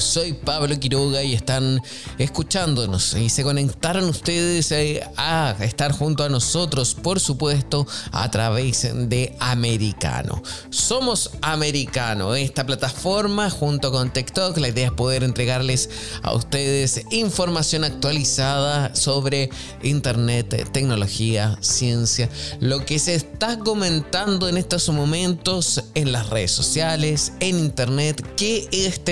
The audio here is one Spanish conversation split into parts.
soy Pablo Quiroga y están escuchándonos y se conectaron ustedes eh, a estar junto a nosotros, por supuesto, a través de Americano. Somos Americano, esta plataforma junto con TikTok. La idea es poder entregarles a ustedes información actualizada sobre Internet, tecnología, ciencia, lo que se está comentando en estos momentos en las redes sociales, en Internet, qué es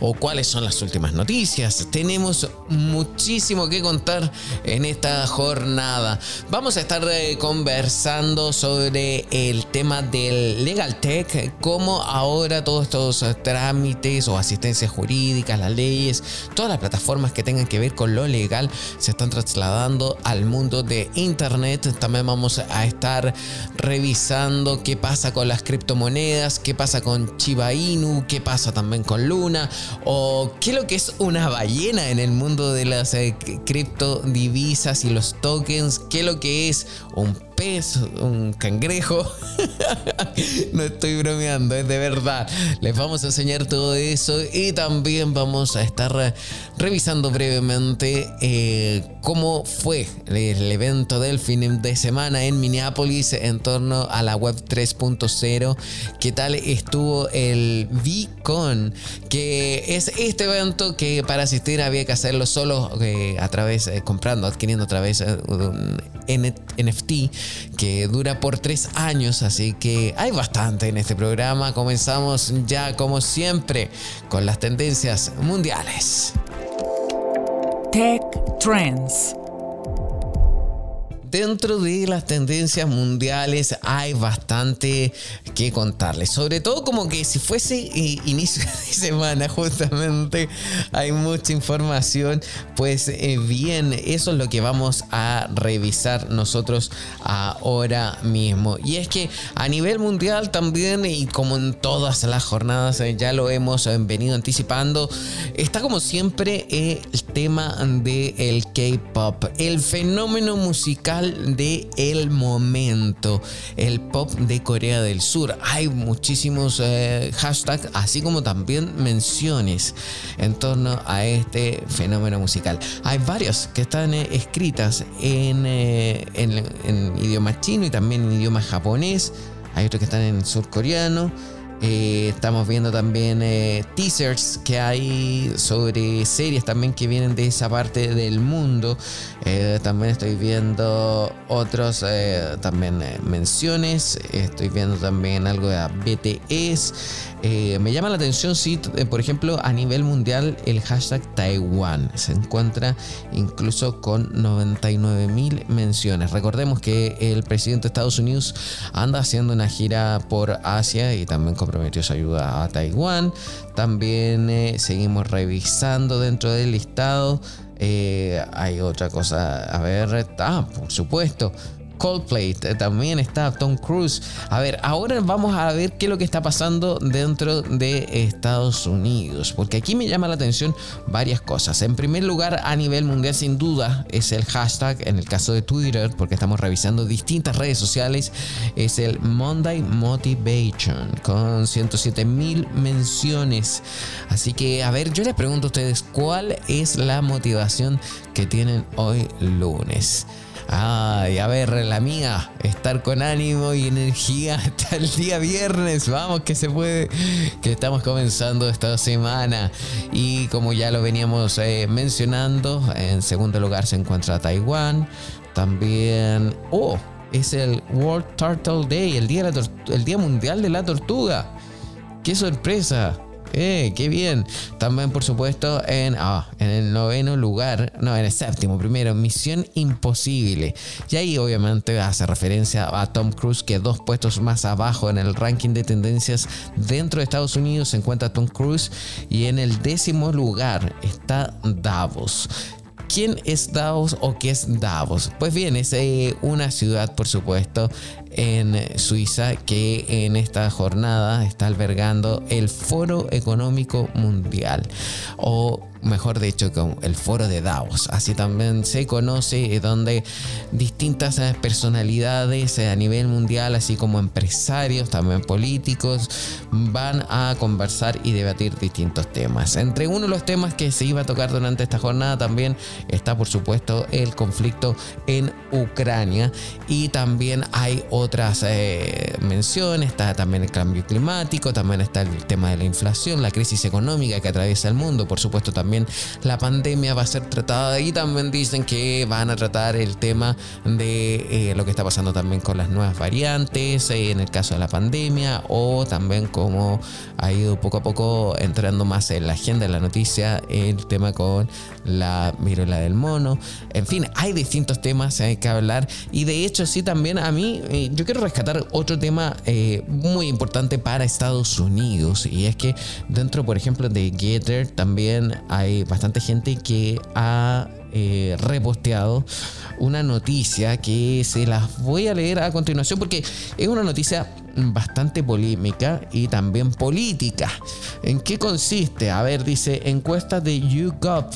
o cuáles son las últimas noticias. Tenemos muchísimo que contar en esta jornada. Vamos a estar eh, conversando sobre el tema del Legal Tech, cómo ahora todos estos trámites o asistencias jurídicas, las leyes, todas las plataformas que tengan que ver con lo legal se están trasladando al mundo de Internet. También vamos a estar revisando qué pasa con las criptomonedas, qué pasa con Chiba Inu, qué pasa también con Luna o qué es lo que es una ballena en el mundo de las eh, criptodivisas y los tokens, qué es lo que es un un cangrejo. no estoy bromeando, es de verdad. Les vamos a enseñar todo eso y también vamos a estar revisando brevemente eh, cómo fue el evento del fin de semana en Minneapolis en torno a la web 3.0. ¿Qué tal estuvo el VCon? Que es este evento que para asistir había que hacerlo solo eh, a través, eh, comprando, adquiriendo a través de un NFT que dura por tres años, así que hay bastante en este programa. Comenzamos ya como siempre con las tendencias mundiales. Tech Trends. Dentro de las tendencias mundiales hay bastante que contarles. Sobre todo como que si fuese eh, inicio de semana justamente hay mucha información. Pues eh, bien, eso es lo que vamos a revisar nosotros ahora mismo. Y es que a nivel mundial también y como en todas las jornadas eh, ya lo hemos venido anticipando, está como siempre el tema del el K-Pop. El fenómeno musical de el momento, el pop de Corea del Sur. Hay muchísimos eh, hashtags, así como también menciones en torno a este fenómeno musical. Hay varios que están eh, escritas en, eh, en, en idioma chino y también en idioma japonés. Hay otros que están en surcoreano. Eh, estamos viendo también eh, teasers que hay sobre series también que vienen de esa parte del mundo. Eh, también estoy viendo otros también menciones. Estoy viendo también algo de BTS. me llama la atención si, por ejemplo, a nivel mundial el hashtag Taiwan se encuentra incluso con 99 mil menciones. Recordemos que el presidente de Estados Unidos anda haciendo una gira por Asia y también con prometió su ayuda a Taiwán. También eh, seguimos revisando dentro del listado. Eh, hay otra cosa, a ver, ah, por supuesto, Coldplay, también está Tom Cruise. A ver, ahora vamos a ver qué es lo que está pasando dentro de Estados Unidos, porque aquí me llama la atención varias cosas. En primer lugar, a nivel mundial, sin duda, es el hashtag, en el caso de Twitter, porque estamos revisando distintas redes sociales, es el Monday Motivation, con 107 mil menciones. Así que, a ver, yo les pregunto a ustedes, ¿cuál es la motivación que tienen hoy lunes? Ay, a ver, la mía, estar con ánimo y energía hasta el día viernes. Vamos, que se puede, que estamos comenzando esta semana. Y como ya lo veníamos eh, mencionando, en segundo lugar se encuentra Taiwán. También, oh, es el World Turtle Day, el día, el día mundial de la tortuga. ¡Qué sorpresa! Eh, qué bien. También, por supuesto, en, ah, en el noveno lugar, no, en el séptimo, primero, Misión Imposible. Y ahí obviamente hace referencia a Tom Cruise, que dos puestos más abajo en el ranking de tendencias dentro de Estados Unidos se encuentra Tom Cruise y en el décimo lugar está Davos. ¿Quién es Davos o qué es Davos? Pues bien, es eh, una ciudad, por supuesto, en Suiza que en esta jornada está albergando el Foro Económico Mundial o mejor dicho, con el foro de Davos. Así también se conoce, eh, donde distintas eh, personalidades eh, a nivel mundial, así como empresarios, también políticos, van a conversar y debatir distintos temas. Entre uno de los temas que se iba a tocar durante esta jornada también está, por supuesto, el conflicto en Ucrania y también hay otras menciones, está también el cambio climático, también está el tema de la inflación, la crisis económica que atraviesa el mundo, por supuesto también la pandemia va a ser tratada y también dicen que van a tratar el tema de eh, lo que está pasando también con las nuevas variantes eh, en el caso de la pandemia o también como ha ido poco a poco entrando más en la agenda de la noticia el tema con la viruela del mono. En fin, hay distintos temas hay que hablar y de hecho sí también a mí eh, yo quiero rescatar otro tema muy importante para Estados Unidos y es que dentro por ejemplo de Getter también hay bastante gente que ha eh, reposteado una noticia que se las voy a leer a continuación porque es una noticia bastante polémica y también política. ¿En qué consiste? A ver, dice encuesta de YouGov.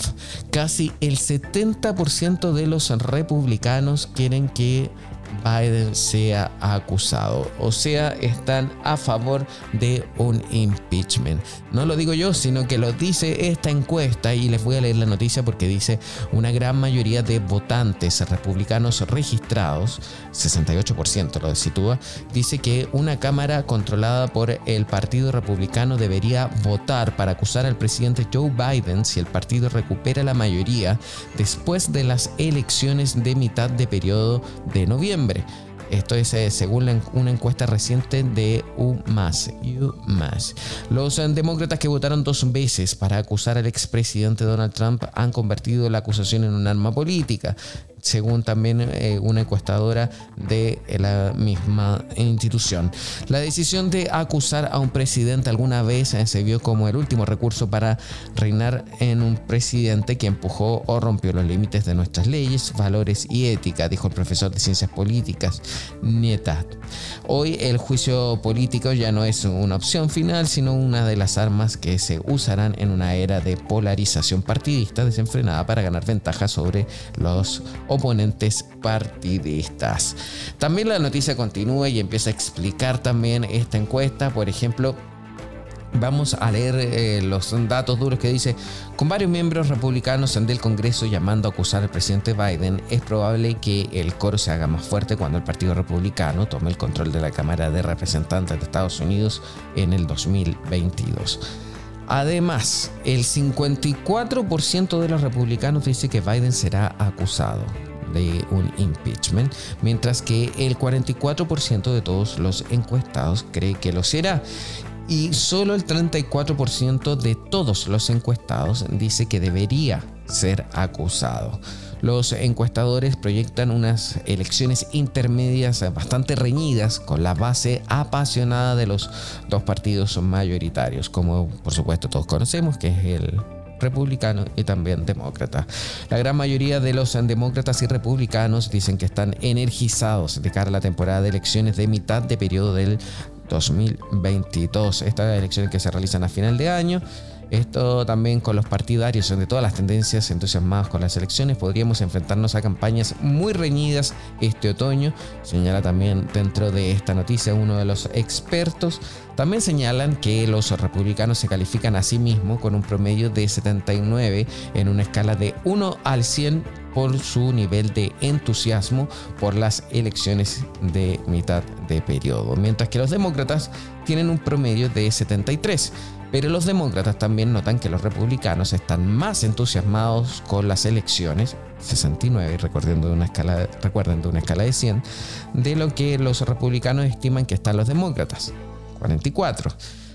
Casi el 70% de los republicanos quieren que Biden sea acusado. O sea, están a favor de un impeachment. No lo digo yo, sino que lo dice esta encuesta y les voy a leer la noticia porque dice una gran mayoría de votantes republicanos registrados, 68% lo sitúa, dice que una Cámara controlada por el Partido Republicano debería votar para acusar al presidente Joe Biden si el partido recupera la mayoría después de las elecciones de mitad de periodo de noviembre. Esto es eh, según una encuesta reciente de. UMass. Los eh, demócratas que votaron dos veces para acusar al expresidente Donald Trump han convertido la acusación en un arma política según también eh, una encuestadora de la misma institución. La decisión de acusar a un presidente alguna vez eh, se vio como el último recurso para reinar en un presidente que empujó o rompió los límites de nuestras leyes, valores y ética, dijo el profesor de ciencias políticas Nietat. Hoy el juicio político ya no es una opción final, sino una de las armas que se usarán en una era de polarización partidista desenfrenada para ganar ventaja sobre los oponentes partidistas. También la noticia continúa y empieza a explicar también esta encuesta, por ejemplo, Vamos a leer eh, los datos duros que dice, con varios miembros republicanos del Congreso llamando a acusar al presidente Biden, es probable que el coro se haga más fuerte cuando el Partido Republicano tome el control de la Cámara de Representantes de Estados Unidos en el 2022. Además, el 54% de los republicanos dice que Biden será acusado de un impeachment, mientras que el 44% de todos los encuestados cree que lo será. Y solo el 34% de todos los encuestados dice que debería ser acusado. Los encuestadores proyectan unas elecciones intermedias bastante reñidas con la base apasionada de los dos partidos mayoritarios, como por supuesto todos conocemos, que es el republicano y también demócrata. La gran mayoría de los demócratas y republicanos dicen que están energizados de cara a la temporada de elecciones de mitad de periodo del 2022. Estas elecciones que se realizan a final de año esto también con los partidarios de todas las tendencias entusiasmados con las elecciones podríamos enfrentarnos a campañas muy reñidas este otoño, señala también dentro de esta noticia uno de los expertos. También señalan que los republicanos se califican a sí mismos con un promedio de 79 en una escala de 1 al 100 por su nivel de entusiasmo por las elecciones de mitad de periodo, mientras que los demócratas tienen un promedio de 73. Pero los demócratas también notan que los republicanos están más entusiasmados con las elecciones, 69, recuerden de una escala, recuerden de una escala de 100, de lo que los republicanos estiman que están los demócratas, 44.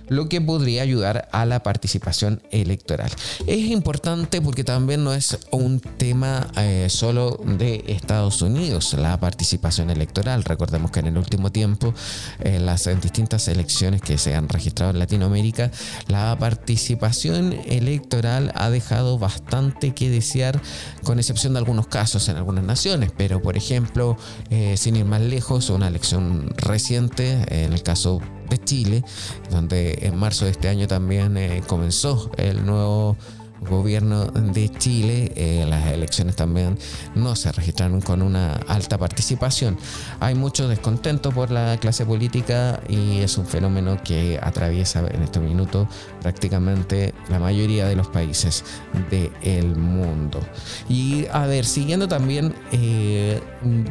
Lo que podría ayudar a la participación electoral. Es importante porque también no es un tema eh, solo de Estados Unidos, la participación electoral. Recordemos que en el último tiempo, en las distintas elecciones que se han registrado en Latinoamérica, la participación electoral ha dejado bastante que desear, con excepción de algunos casos en algunas naciones, pero por ejemplo, eh, sin ir más lejos, una elección reciente, en el caso de Chile, donde en marzo de este año también eh, comenzó el nuevo gobierno de Chile, eh, las elecciones también no se registraron con una alta participación. Hay mucho descontento por la clase política y es un fenómeno que atraviesa en este minuto prácticamente la mayoría de los países del mundo. Y a ver, siguiendo también eh,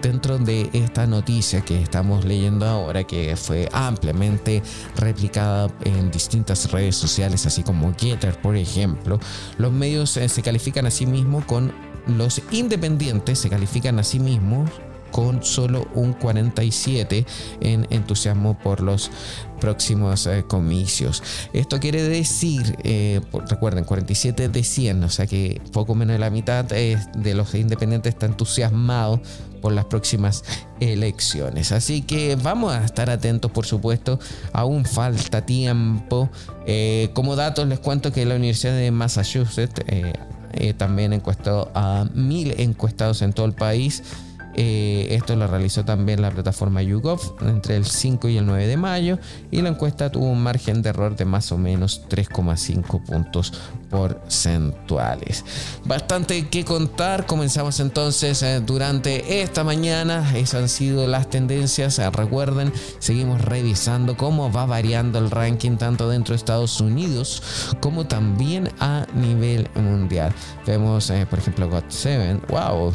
dentro de esta noticia que estamos leyendo ahora, que fue ampliamente replicada en distintas redes sociales, así como Getter, por ejemplo, los medios eh, se califican a sí mismos con los independientes, se califican a sí mismos con solo un 47 en entusiasmo por los próximos eh, comicios. Esto quiere decir, eh, recuerden, 47 de 100, o sea que poco menos de la mitad de los independientes está entusiasmado por las próximas elecciones. Así que vamos a estar atentos, por supuesto, aún falta tiempo. Eh, como datos les cuento que la Universidad de Massachusetts también encuestó a mil encuestados en todo el país eh, esto lo realizó también la plataforma YouGov entre el 5 y el 9 de mayo y la encuesta tuvo un margen de error de más o menos 3,5 puntos porcentuales. Bastante que contar. Comenzamos entonces eh, durante esta mañana. Esas han sido las tendencias. Eh, recuerden, seguimos revisando cómo va variando el ranking tanto dentro de Estados Unidos como también a nivel mundial. Vemos, por ejemplo, Got 7. Wow,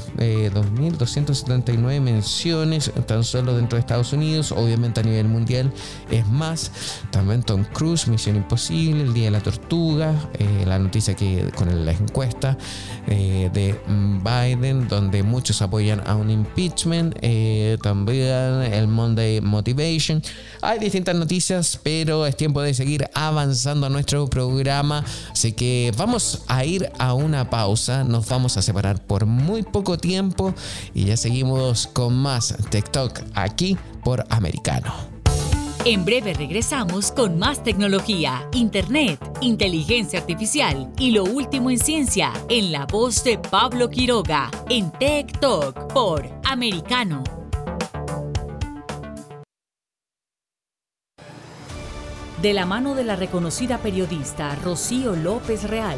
2270 79 menciones tan solo dentro de Estados Unidos, obviamente a nivel mundial es más. También Tom Cruise, Misión Imposible, El Día de la Tortuga, eh, la noticia que con la encuesta eh, de Biden, donde muchos apoyan a un impeachment, eh, también el Monday Motivation. Hay distintas noticias, pero es tiempo de seguir avanzando nuestro programa, así que vamos a ir a una pausa, nos vamos a separar por muy poco tiempo y ya seguimos con más TikTok aquí por Americano. En breve regresamos con más tecnología, internet, inteligencia artificial y lo último en ciencia en la voz de Pablo Quiroga en Tech Talk por Americano. De la mano de la reconocida periodista Rocío López Real,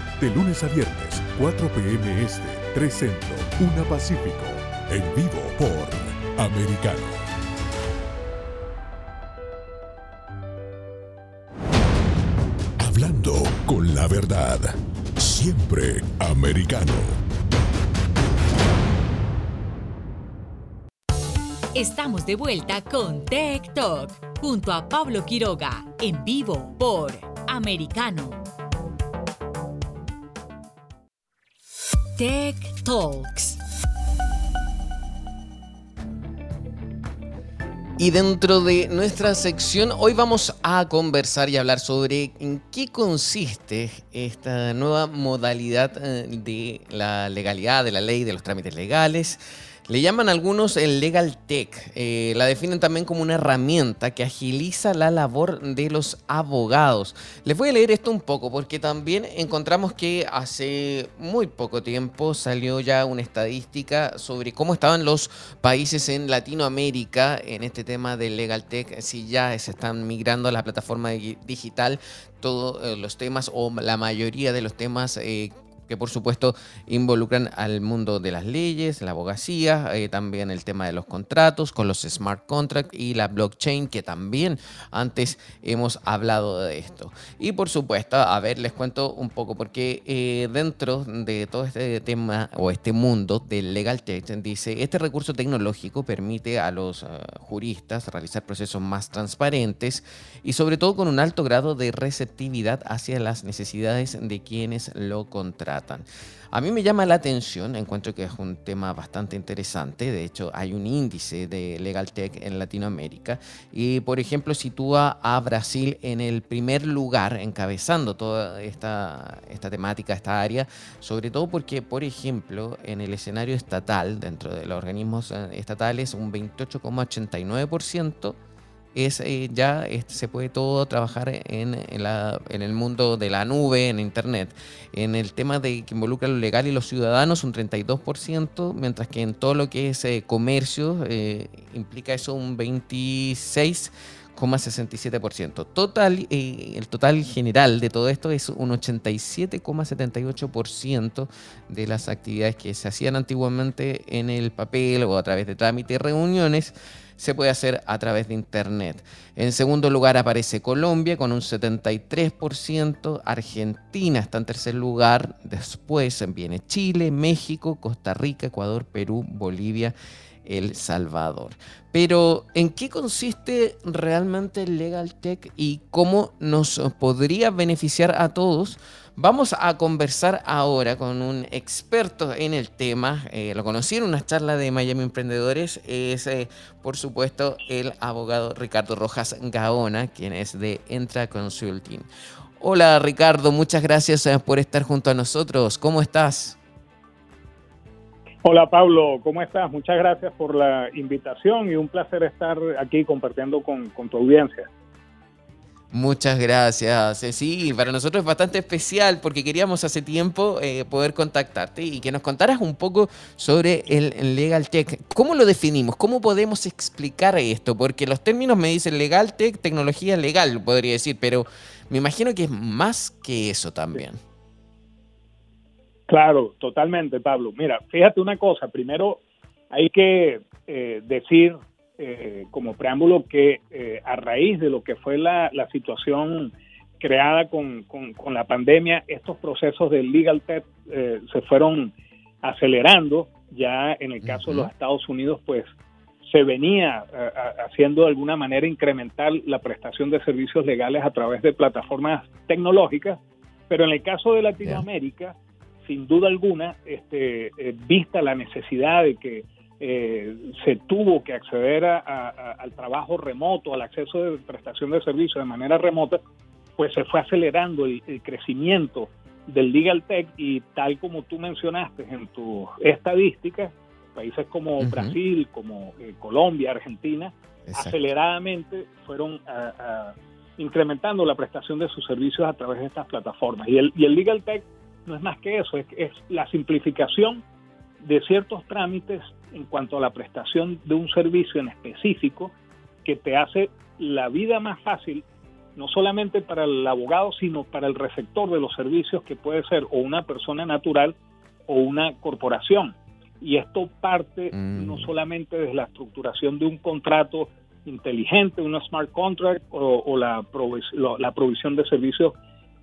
De lunes a viernes, 4 p.m. Este, 3 Centro, 1 Pacífico. En vivo por Americano. Hablando con la verdad. Siempre americano. Estamos de vuelta con Tech Talk junto a Pablo Quiroga en vivo por Americano. Tech Talks. Y dentro de nuestra sección, hoy vamos a conversar y hablar sobre en qué consiste esta nueva modalidad eh, de la legalidad, de la ley, de los trámites legales le llaman algunos el Legal Tech. Eh, la definen también como una herramienta que agiliza la labor de los abogados. Les voy a leer esto un poco porque también encontramos que hace muy poco tiempo salió ya una estadística sobre cómo estaban los países en Latinoamérica en este tema del Legal Tech, si ya se están migrando a la plataforma digital todos eh, los temas o la mayoría de los temas eh, que por supuesto involucran al mundo de las leyes, la abogacía, eh, también el tema de los contratos con los smart contracts y la blockchain, que también antes hemos hablado de esto. Y por supuesto, a ver, les cuento un poco, porque eh, dentro de todo este tema o este mundo del legal tech, dice, este recurso tecnológico permite a los eh, juristas realizar procesos más transparentes y sobre todo con un alto grado de receptividad hacia las necesidades de quienes lo contratan. A mí me llama la atención, encuentro que es un tema bastante interesante, de hecho hay un índice de Legal Tech en Latinoamérica y por ejemplo sitúa a Brasil en el primer lugar encabezando toda esta, esta temática, esta área, sobre todo porque por ejemplo en el escenario estatal, dentro de los organismos eh, estatales, un 28,89% es eh, ya este, se puede todo trabajar en, en, el mundo de la nube, en Internet. En el tema de que involucra lo legal y los ciudadanos, un 32%, mientras que en todo lo que es eh, comercio eh, implica eso un 26,67%. Total, el total general de todo esto es un 87,78% de las actividades que se hacían antiguamente en el papel o a través de trámites y reuniones se puede hacer a través de Internet. En segundo lugar aparece Colombia con un 73%, Argentina está en tercer lugar, después viene Chile, México, Costa Rica, Ecuador, Perú, Bolivia. El Salvador. Pero, ¿en qué consiste realmente el Legal Tech y cómo nos podría beneficiar a todos? Vamos a conversar ahora con un experto en el tema. Eh, lo conocí en una charla de Miami Emprendedores. Es, eh, por supuesto, el abogado Ricardo Rojas Gaona, quien es de Entra Consulting. Hola Ricardo, muchas gracias eh, por estar junto a nosotros. ¿Cómo estás? Hola Pablo, ¿cómo estás? Muchas gracias por la invitación y un placer estar aquí compartiendo con, con tu audiencia. Muchas gracias. Sí, para nosotros es bastante especial porque queríamos hace tiempo eh, poder contactarte y que nos contaras un poco sobre el Legal Tech. ¿Cómo lo definimos? ¿Cómo podemos explicar esto? Porque los términos me dicen Legal Tech, tecnología legal, podría decir, pero me imagino que es más que eso también. Claro, totalmente, Pablo. Mira, fíjate una cosa. Primero hay que eh, decir eh, como preámbulo que eh, a raíz de lo que fue la, situación creada con, la pandemia, estos procesos de legal tech eh, se fueron acelerando. Ya en el caso de los Estados Unidos, pues se venía haciendo de alguna manera incrementar la prestación de servicios legales a través de plataformas tecnológicas, pero en el caso de Latinoamérica, sin duda alguna, este, vista la necesidad de que eh, se tuvo que acceder al trabajo remoto, al acceso de prestación de servicios de manera remota, pues se fue acelerando el, crecimiento del legal tech y tal como tú mencionaste en tus estadísticas, países como Brasil, como eh, Colombia, Argentina, aceleradamente fueron incrementando la prestación de sus servicios a través de estas plataformas. Y el, y el legal tech no es más que eso, es, es la simplificación de ciertos trámites en cuanto a la prestación de un servicio en específico que te hace la vida más fácil, no solamente para el abogado, sino para el receptor de los servicios, que puede ser o una persona natural o una corporación. Y esto parte Mm. no solamente de la estructuración de un contrato inteligente, una smart contract o, o la, provis- lo- la provisión de servicios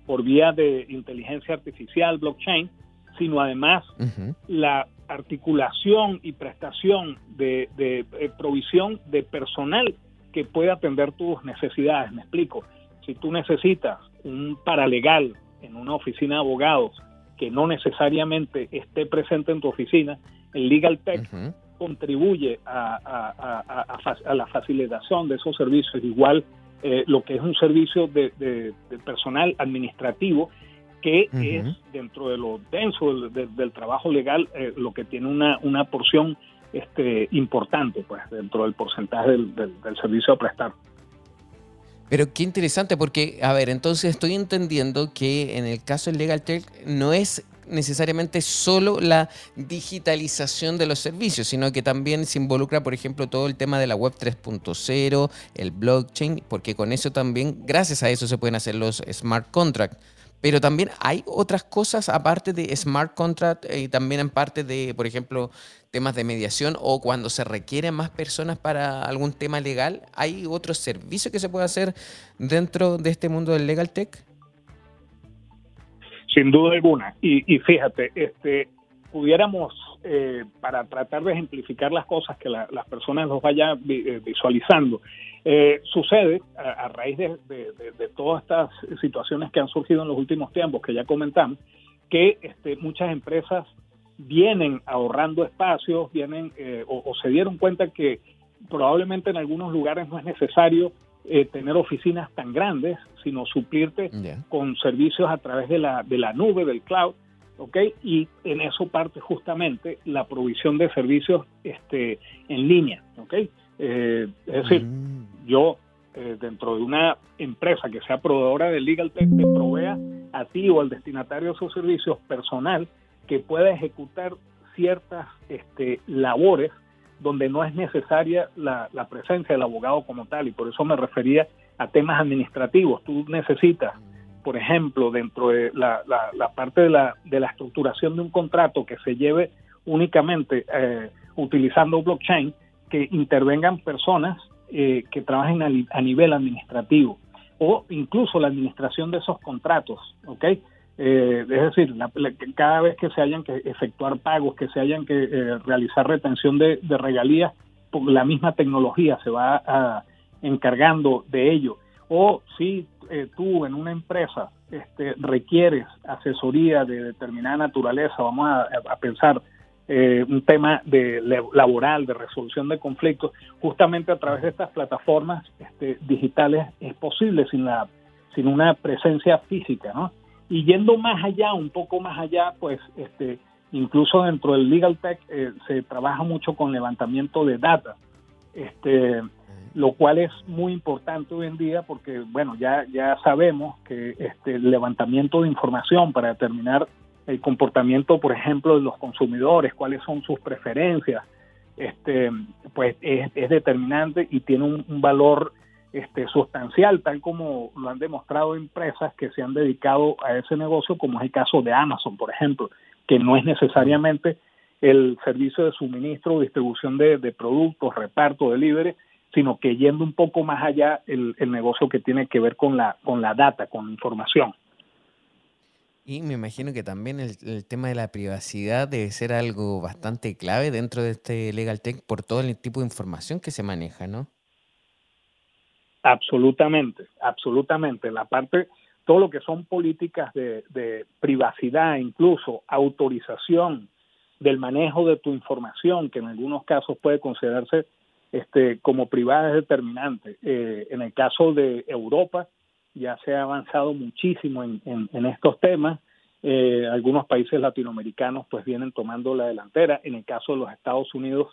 por vía de inteligencia artificial, blockchain, sino además la articulación y prestación de, de, eh, provisión de personal que pueda atender tus necesidades. Me explico. Si tú necesitas un paralegal en una oficina de abogados que no necesariamente esté presente en tu oficina, el Legal Tech contribuye a, la facilitación de esos servicios, igual eh, lo que es un servicio de, de- de personal administrativo que es dentro de lo denso del, del- del trabajo legal eh, lo que tiene una, una porción este, importante pues dentro del porcentaje del, del- del servicio a prestar. Pero qué interesante porque, a ver, entonces estoy entendiendo que en el caso del Legal Tech no es necesariamente solo la digitalización de los servicios, sino que también se involucra, por ejemplo, todo el tema de la web 3.0, el blockchain, porque con eso también, gracias a eso se pueden hacer los smart contracts. Pero también hay otras cosas aparte de smart contract y también en parte de, por ejemplo, temas de mediación o cuando se requieren más personas para algún tema legal, ¿hay otro servicio que se puede hacer dentro de este mundo del legal tech? Sin duda alguna. Y, y fíjate, este, pudiéramos, eh, para tratar de ejemplificar las cosas, que la- las personas los vayan vi- eh, visualizando, eh, sucede a, a raíz de, de- de- de todas estas situaciones que han surgido en los últimos tiempos, que ya comentamos, que este, muchas empresas vienen ahorrando espacios, vienen eh, o, o se dieron cuenta que probablemente en algunos lugares no es necesario eh, tener oficinas tan grandes, sino suplirte con servicios a través de la, de la nube, del cloud, ¿ok? Y en eso parte justamente la provisión de servicios este, en línea, ¿ok? Eh, es decir, Mm. yo eh, dentro de una empresa que sea proveedora de Legal Tech te provea a ti o al destinatario de esos servicios personal que pueda ejecutar ciertas este, labores donde no es necesaria la, la presencia del abogado como tal y por eso me refería a temas administrativos. Tú necesitas, por ejemplo, dentro de la, la- la parte de la, de la estructuración de un contrato que se lleve únicamente eh, utilizando blockchain, que intervengan personas eh, que trabajen a, a nivel administrativo o incluso la administración de esos contratos, ¿ok? Eh, es decir, la- la- cada vez que se hayan que efectuar pagos, que se hayan que eh, realizar retención de, regalías, pues la misma tecnología se va a- encargando de ello. O si eh, tú en una empresa este, requieres asesoría de determinada naturaleza, vamos a, a pensar eh, un tema de laboral, de resolución de conflictos, justamente a través de estas plataformas este, digitales es posible sin la sin una presencia física, ¿no? Y yendo más allá, un poco más allá, pues este, incluso dentro del legal tech eh, se trabaja mucho con levantamiento de data, este, lo cual es muy importante hoy en día porque, bueno, ya, ya sabemos que este, el levantamiento de información para determinar el comportamiento, por ejemplo, de los consumidores, cuáles son sus preferencias, este, pues es, determinante y tiene un, valor este, sustancial, tal como lo han demostrado empresas que se han dedicado a ese negocio, como es el caso de Amazon, por ejemplo, que no es necesariamente el servicio de suministro distribución de, de productos, reparto, delivery, sino que yendo un poco más allá el, el negocio que tiene que ver con la, con la data, con la información. Y me imagino que también el, el tema de la privacidad debe ser algo bastante clave dentro de este Legal Tech por todo el tipo de información que se maneja, ¿no? Absolutamente, absolutamente. La parte, todo lo que son políticas de, de privacidad, incluso autorización del manejo de tu información, que en algunos casos puede considerarse este, como privada es determinante. Eh, en el caso de Europa ya se ha avanzado muchísimo en, en, estos temas. Eh, algunos países latinoamericanos pues vienen tomando la delantera. En el caso de los Estados Unidos,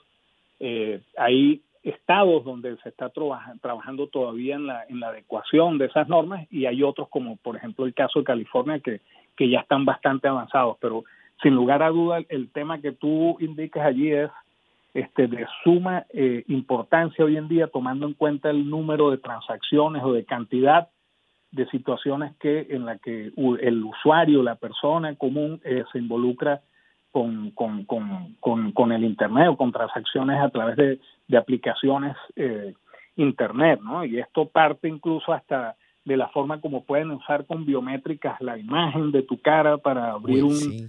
eh, hay estados donde se está trabaja, trabajando todavía en la, en la adecuación de esas normas y hay otros como por ejemplo el caso de California que, que ya están bastante avanzados, pero sin lugar a duda el tema que tú indicas allí es este, de suma eh, importancia hoy en día, tomando en cuenta el número de transacciones o de cantidad de situaciones que en la que el usuario, la persona común, eh, se involucra con, con, con, con, el Internet o con transacciones a través de, de aplicaciones eh, Internet, ¿no? Y esto parte incluso hasta de la forma como pueden usar con biométricas la imagen de tu cara para abrir un,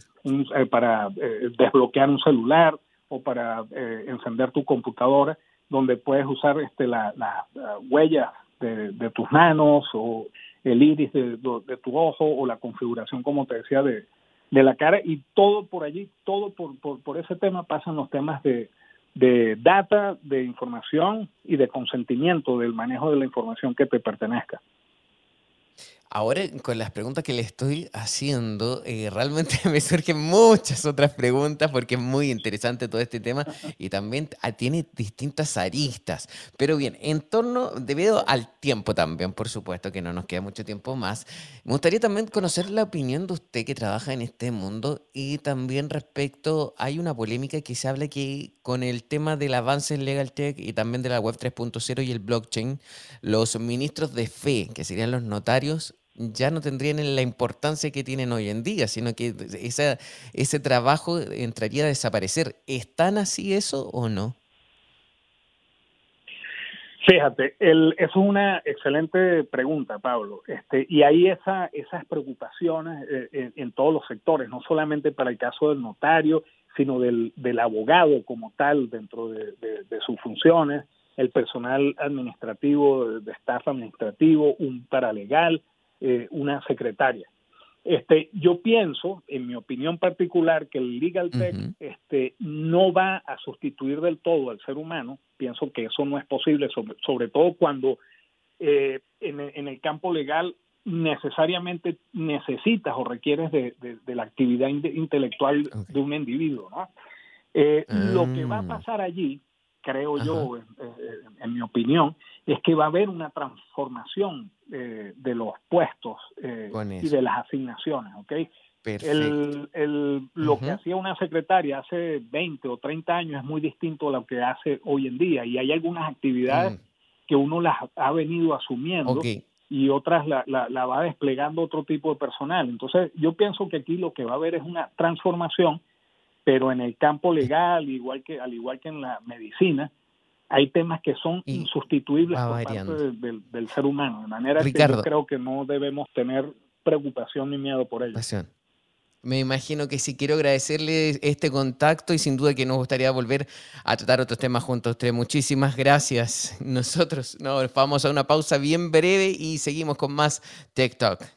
eh, para eh, desbloquear un celular o para encender tu computadora, donde puedes usar este la, la, huella de, de, tus manos o el iris de, de, tu ojo o la configuración, como te decía, de, de la cara y todo por allí, todo por, por, por ese tema pasan los temas de, de data, de información y de consentimiento del manejo de la información que te pertenezca. Ahora, con las preguntas que le estoy haciendo, eh, realmente me surgen muchas otras preguntas porque es muy interesante todo este tema y también tiene distintas aristas. Pero bien, en torno, debido al tiempo también, por supuesto que no nos queda mucho tiempo más, me gustaría también conocer la opinión de usted que trabaja en este mundo y también respecto, hay una polémica que se habla que con el tema del avance en Legal Tech y también de la Web 3.0 y el blockchain, los ministros de fe, que serían los notarios, ya no tendrían la importancia que tienen hoy en día, sino que esa, ese trabajo entraría a desaparecer. ¿Están así eso o no? Fíjate, el, es una excelente pregunta, Pablo. Este, y hay esa, esas preocupaciones eh, en, todos los sectores, no solamente para el caso del notario, sino del, del abogado como tal dentro de, de sus funciones, el personal administrativo, de staff administrativo, un paralegal, eh, una secretaria. Este, yo pienso, en mi opinión particular, que el legal tech este, no va a sustituir del todo al ser humano. Pienso que eso no es posible, sobre, todo cuando eh, en, el campo legal necesariamente necesitas o requieres de, la actividad intelectual de un individuo. ¿no? Eh, lo que va a ah. pasar allí, creo yo, en, mi opinión, es que va a haber una transformación eh, de los puestos eh, y de las asignaciones, ¿ok? El, el, lo que hacía una secretaria hace 20 o 30 años es muy distinto a lo que hace hoy en día y hay algunas actividades mm. que uno las ha venido asumiendo y otras la, la, va desplegando otro tipo de personal. Entonces yo pienso que aquí lo que va a haber es una transformación, pero en el campo legal, igual que, al igual que en la medicina, hay temas que son insustituibles por parte del, ser humano, de manera que yo creo que no debemos tener preocupación ni miedo por ello. Me imagino que sí quiero agradecerle este contacto y sin duda que nos gustaría volver a tratar otros temas junto a usted. Muchísimas gracias. Nosotros nos vamos a una pausa bien breve y seguimos con más Tech Talk.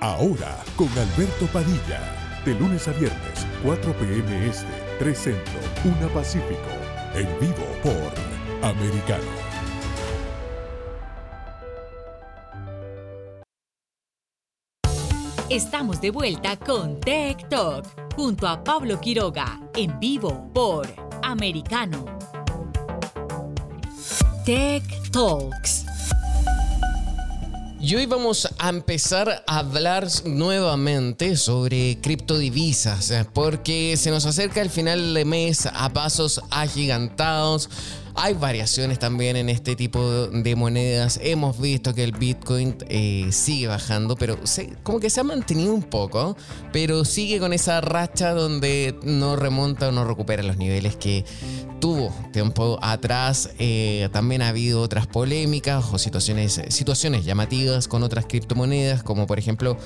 Ahora con Alberto Padilla. De lunes a viernes, 4 p.m. Este, 3 Centro, Pacífico. En vivo por Americano. Estamos de vuelta con Tech Talk junto a Pablo Quiroga en vivo por Americano. Tech Talks. Y hoy vamos a empezar a hablar nuevamente sobre criptodivisas, porque se nos acerca el final de mes a pasos agigantados. Hay variaciones también en este tipo de monedas. Hemos visto que el Bitcoin eh, sigue bajando, pero como que se ha mantenido un poco, pero sigue con esa racha donde no remonta o no recupera los niveles que tuvo tiempo atrás. Eh, también ha habido otras polémicas o situaciones, situaciones llamativas con otras criptomonedas, como por ejemplo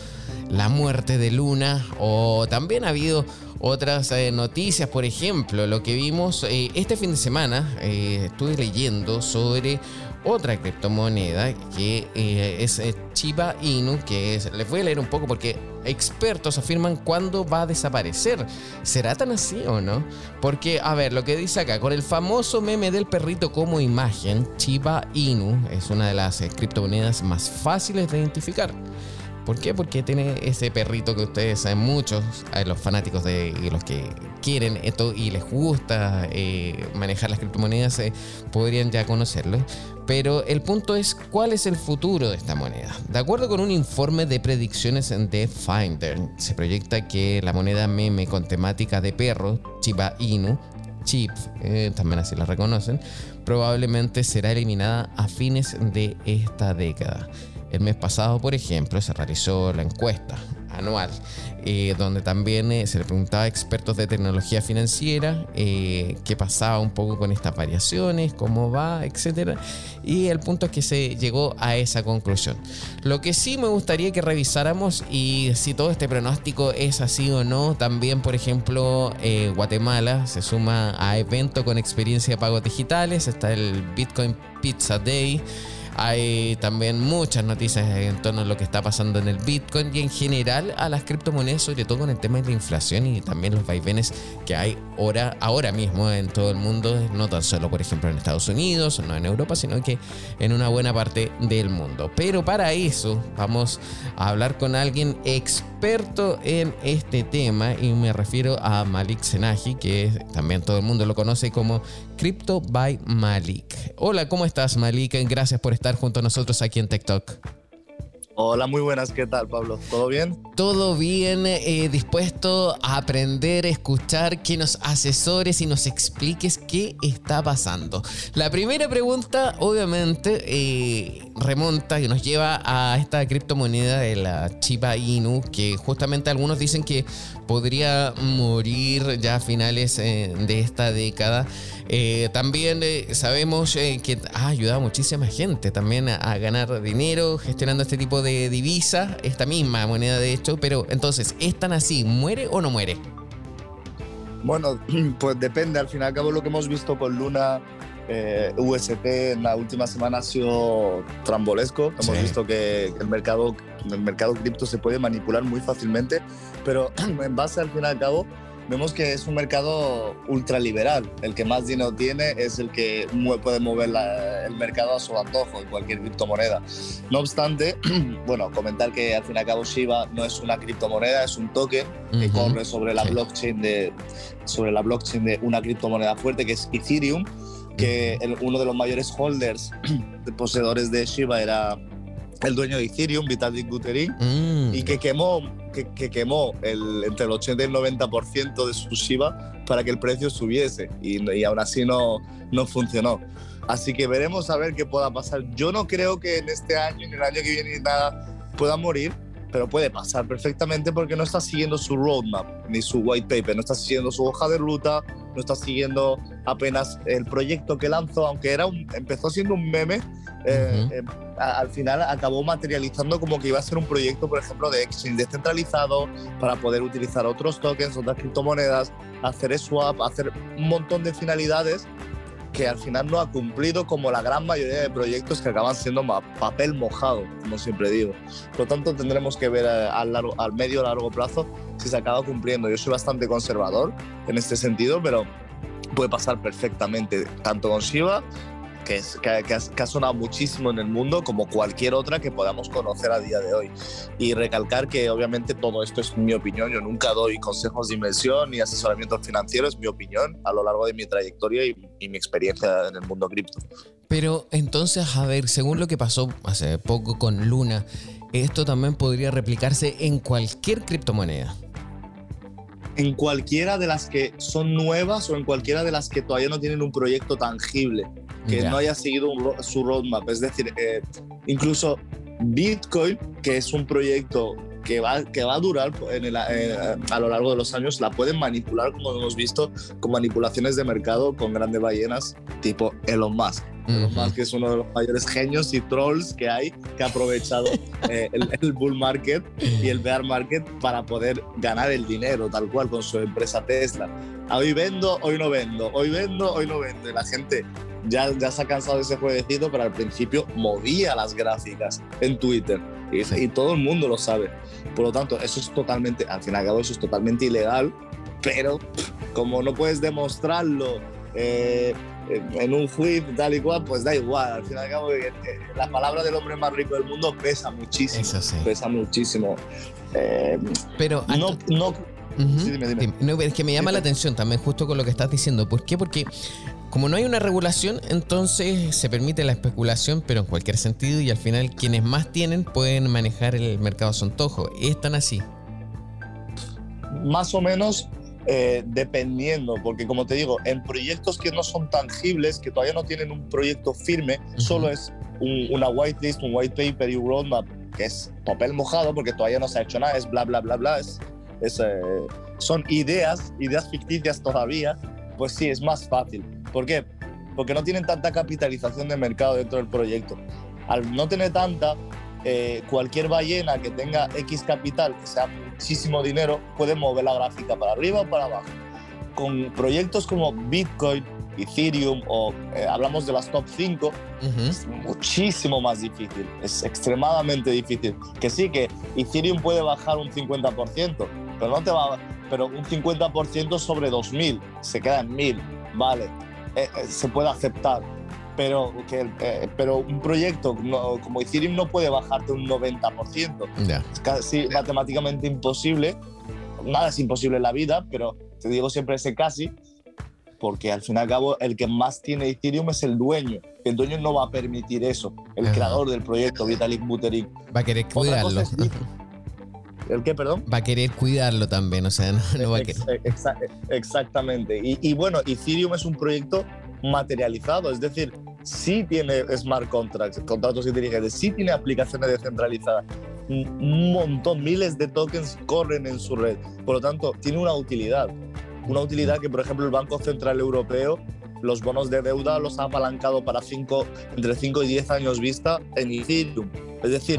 la muerte de Luna, o también ha habido otras eh, noticias, por ejemplo, lo que vimos eh, este fin de semana, eh, estuve leyendo sobre otra criptomoneda que es Chiba Inu, que es, les voy a leer un poco porque expertos afirman cuándo va a desaparecer. ¿Será tan así o no? Porque, a ver, lo que dice acá, con el famoso meme del perrito como imagen, Chiba Inu es una de las criptomonedas más fáciles de identificar. ¿Por qué? Porque tiene ese perrito que ustedes saben muchos, los fanáticos de los que quieren esto y les gusta eh, manejar las criptomonedas eh, podrían ya conocerlo. Pero el punto es cuál es el futuro de esta moneda. De acuerdo con un informe de predicciones de Finder, se proyecta que la moneda meme con temática de perro, Chiba Inu, Chip, eh, también así la reconocen, probablemente será eliminada a fines de esta década. El mes pasado, por ejemplo, se realizó la encuesta anual, eh, donde también eh, se le preguntaba a expertos de tecnología financiera eh, qué pasaba un poco con estas variaciones, cómo va, etc. Y el punto es que se llegó a esa conclusión. Lo que sí me gustaría que revisáramos y si todo este pronóstico es así o no, también por ejemplo Guatemala se suma a evento con experiencia de pagos digitales, está el Bitcoin Pizza Day. Hay también muchas noticias en torno a lo que está pasando en el Bitcoin y en general a las criptomonedas, sobre todo con el tema de la inflación y también los vaivenes que hay ahora, ahora mismo en todo el mundo, no tan solo por ejemplo en Estados Unidos, no en Europa, sino que en una buena parte del mundo. Pero para eso vamos a hablar con alguien experto en este tema y me refiero a Malik Senaji, que también todo el mundo lo conoce como Crypto by Malik. Hola, ¿cómo estás Malik? Gracias por estar junto a nosotros aquí en TikTok. Hola, muy buenas, ¿qué tal Pablo? ¿Todo bien? Todo bien, eh, dispuesto a aprender, escuchar, que nos asesores y nos expliques qué está pasando. La primera pregunta, obviamente, eh, remonta y nos lleva a esta criptomoneda de la Chiba Inu, que justamente algunos dicen que podría morir ya a finales eh, de esta década. Eh, también eh, sabemos que ha ayudado a muchísima gente también a, ganar dinero gestionando este tipo de divisa, esta misma moneda de hecho, pero entonces, ¿es tan así? ¿Muere o no muere? Bueno, pues depende, al fin y al cabo lo que hemos visto con Luna UST en la última semana ha sido trambolesco. Hemos visto que el mercado, el mercado cripto se puede manipular muy fácilmente, pero en base al fin y al cabo vemos que es un mercado ultraliberal. El que más dinero tiene es el que puede mover el mercado a su antojo en cualquier criptomoneda. No obstante, bueno, comentar que al fin y al cabo Shiba no es una criptomoneda, es un token que corre sobre la blockchain de sobre la blockchain de una criptomoneda fuerte que es Ethereum, que uno de los mayores holders, de poseedores de Shiba era el dueño de Ethereum, Vitalik Buterin, mm. y que quemó, que, quemó el, entre el 80 y el 90% de su Shiba para que el precio subiese y, y, aún así no, no funcionó. Así que veremos a ver qué pueda pasar. Yo no creo que en este año, en el año que viene, nada pueda morir, pero puede pasar perfectamente porque no está siguiendo su roadmap ni su white paper, no está siguiendo su hoja de ruta, no está siguiendo apenas el proyecto que lanzó, aunque era un, empezó siendo un meme, eh, eh, al final acabó materializando como que iba a ser un proyecto, por ejemplo, de exchange descentralizado para poder utilizar otros tokens, otras criptomonedas, hacer swap, hacer un montón de finalidades que al final no ha cumplido como la gran mayoría de proyectos que acaban siendo papel mojado, como siempre digo. Por lo tanto, tendremos que ver eh, al, largo, al medio largo plazo si se acaba cumpliendo. Yo soy bastante conservador en este sentido, pero puede pasar perfectamente, tanto con Shiba que, es, que, ha, sonado muchísimo en el mundo, como cualquier otra que podamos conocer a día de hoy. Y recalcar que obviamente todo esto es mi opinión, yo nunca doy consejos de inversión ni asesoramiento financiero, es mi opinión a lo largo de mi trayectoria y, y mi experiencia en el mundo cripto. Pero entonces, a ver, según lo que pasó hace poco con Luna, esto también podría replicarse en cualquier criptomoneda en cualquiera de las que son nuevas o en cualquiera de las que todavía no tienen un proyecto tangible, que no haya seguido su roadmap. Es decir, eh, incluso Bitcoin, que es un proyecto que va, que va a durar en a lo largo de los años, la pueden manipular, como hemos visto, con manipulaciones de mercado con grandes ballenas tipo Elon Musk. Elon Musk es uno de los mayores genios y trolls que hay, que ha aprovechado eh, el, bull market y el bear market para poder ganar el dinero, tal cual, con su empresa Tesla. Hoy vendo, hoy no vendo, hoy vendo, hoy no vendo. Y la gente ya, ya se ha cansado de ese jueguecito, pero al principio movía las gráficas en Twitter y, todo el mundo lo sabe. Por lo tanto, eso es totalmente, al fin y al cabo, eso es totalmente ilegal, pero como no puedes demostrarlo eh, en un juicio tal y cual, pues da igual. Al fin y al cabo, eh, eh, la palabra del hombre más rico del mundo pesa muchísimo. Eso sí. Pesa muchísimo. pero no, no no, es que me llama la atención también justo con lo que estás diciendo. ¿Por qué? Porque como no hay una regulación, entonces se permite la especulación, pero en cualquier sentido, y al final quienes más tienen pueden manejar el mercado a su antojo. ¿Es tan así? Más o menos eh, dependiendo, porque como te digo, en proyectos que no son tangibles, que todavía no tienen un proyecto firme, solo es una whitelist, un white paper y un roadmap, que es papel mojado, porque todavía no se ha hecho nada, es bla, bla, bla, bla, es eh, son ideas, ideas ficticias todavía, pues sí, es más fácil. ¿Por qué? Porque no tienen tanta capitalización de mercado dentro del proyecto. Al no tener tanta, eh, cualquier ballena que tenga X capital, que sea muchísimo dinero, puede mover la gráfica para arriba o para abajo. Con proyectos como Bitcoin, Ethereum o eh, hablamos de las top 5, es muchísimo más difícil, es extremadamente difícil. Que sí, que Ethereum puede bajar un 50%, pero no te va pero un 50% sobre 2000, se queda en 1000, vale, eh, eh, se puede aceptar. Pero, que, pero un proyecto como Ethereum no puede bajarte un 90%. Es casi matemáticamente imposible. Nada es imposible en la vida, pero te digo siempre ese casi, porque al fin y al cabo el que más tiene Ethereum es el dueño. El dueño no va a permitir eso. El creador del proyecto, Vitalik Buterin. Va a querer cuidarlo. ¿El qué, perdón? Va a querer cuidarlo también, o sea, no, va a querer. exactamente. Y, y, bueno, Ethereum es un proyecto materializado, es decir, sí tiene smart contracts, contratos inteligentes, sí tiene aplicaciones descentralizadas. Un montón, miles de tokens corren en su red. Por lo tanto, tiene una utilidad una utilidad que, por ejemplo, el Banco Central Europeo los bonos de deuda los ha apalancado para cinco, entre 5 y 10 años vista en Ethereum. Es decir,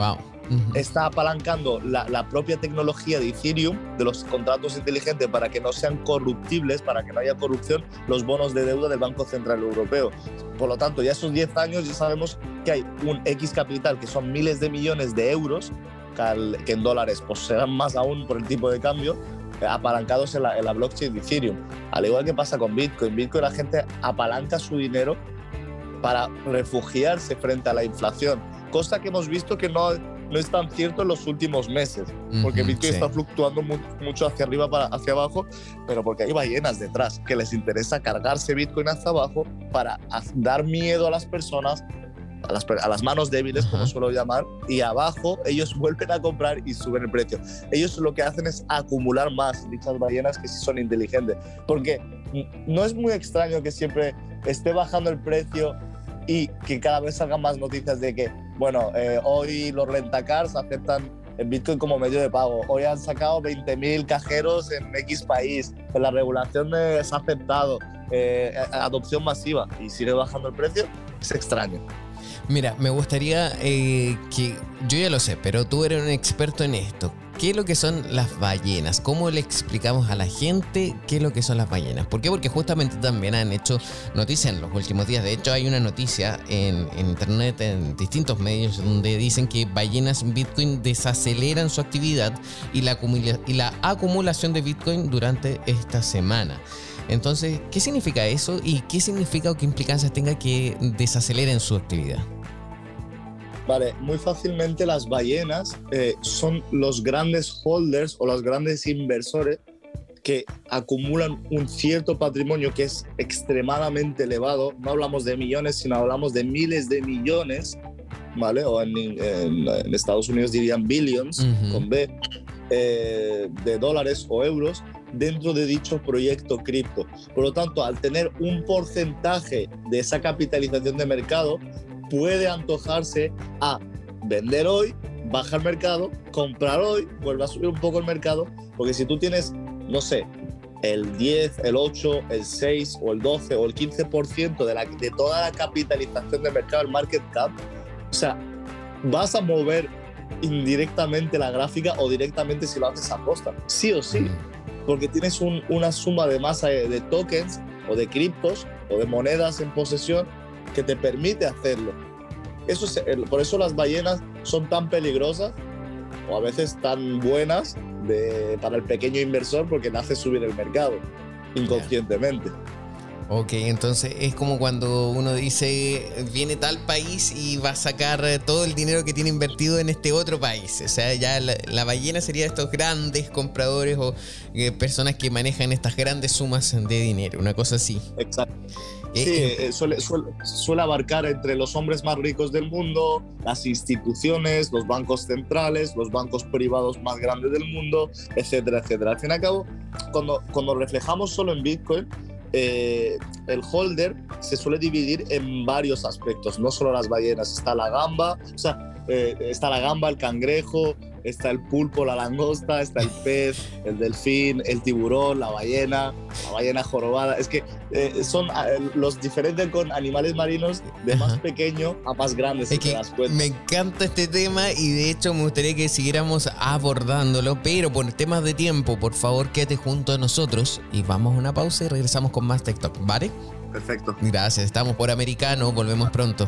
está apalancando la, la, propia tecnología de Ethereum, de los contratos inteligentes, para que no sean corruptibles, para que no haya corrupción, los bonos de deuda del Banco Central Europeo. Por lo tanto, ya esos 10 años ya sabemos que hay un X capital, que son miles de millones de euros, que en dólares pues serán más aún por el tipo de cambio, apalancados en la, blockchain de Ethereum. Al igual que pasa con Bitcoin, Bitcoin la gente apalanca su dinero para refugiarse frente a la inflación, cosa que hemos visto que no, no es tan cierto en los últimos meses, porque Bitcoin está fluctuando mucho hacia arriba, para, hacia abajo, pero porque hay ballenas detrás que les interesa cargarse Bitcoin hacia abajo para dar miedo a las personas a las, manos débiles, como suelo llamar, y abajo ellos vuelven a comprar y suben el precio. Ellos lo que hacen es acumular más dichas ballenas que sí son inteligentes, porque no es muy extraño que siempre esté bajando el precio y que cada vez salgan más noticias de que, bueno, eh, hoy los rentacars aceptan el Bitcoin como medio de pago. Hoy han sacado 20.000 cajeros en X país. En la regulación se ha aceptado. Eh, adopción masiva y sigue bajando el precio. Es extraño. Mira, me gustaría eh, que, yo ya lo sé, pero tú eres un experto en esto. ¿Qué es lo que son las ballenas? ¿Cómo le explicamos a la gente qué es lo que son las ballenas? ¿Por qué? Porque justamente también han hecho noticias en los últimos días. De hecho, hay una noticia en, internet, en distintos medios, donde dicen que ballenas en Bitcoin desaceleran su actividad y la acumulación de Bitcoin durante esta semana. Entonces, ¿qué significa eso y qué significa o qué implicancias tenga que desaceleren su actividad? Vale, muy fácilmente las ballenas eh, son los grandes holders o los grandes inversores que acumulan un cierto patrimonio que es extremadamente elevado. No hablamos de millones, sino hablamos de miles de millones, ¿vale? O en, Estados Unidos dirían billions, con B, eh, de dólares o euros dentro de dicho proyecto cripto. Por lo tanto, al tener un porcentaje de esa capitalización de mercado, puede antojarse a vender hoy, bajar el mercado, comprar hoy, vuelve a subir un poco el mercado, porque si tú tienes, no sé, el 10, el 8, el 6 o el 12 o el 15% de, la, de toda la capitalización de mercado, el market cap, o sea, vas a mover indirectamente la gráfica o directamente si lo haces a costa, sí o sí, porque tienes una suma de masa de tokens o de criptos o de monedas en posesión que te permite hacerlo. Eso es, por eso las ballenas son tan peligrosas o a veces tan buenas de, para el pequeño inversor porque le hace subir el mercado inconscientemente. Ok, entonces es como cuando uno dice, viene tal país y va a sacar todo el dinero que tiene invertido en este otro país. O sea, ya la, ballena sería estos grandes compradores o eh, personas que manejan estas grandes sumas de dinero, una cosa así. Exacto. Sí, eh, suele, suele, abarcar entre los hombres más ricos del mundo, las instituciones, los bancos centrales, los bancos privados más grandes del mundo, etcétera, etcétera. Al fin y al cabo, cuando, cuando reflejamos solo en Bitcoin, eh, el holder se suele dividir en varios aspectos, no solo las ballenas, está la gamba, o sea, eh, está la gamba, el cangrejo, está el pulpo, la langosta, está el pez, el delfín, el tiburón, la ballena, la ballena jorobada. Es que eh, son ah, los diferentes con animales marinos de más pequeño a más grandes. me encanta este tema y de hecho me gustaría que siguiéramos abordándolo, pero por temas de tiempo, por favor quédate junto a nosotros y vamos a una pausa y regresamos con más TikTok, ¿vale? Perfecto. Gracias, estamos por Americano, volvemos pronto.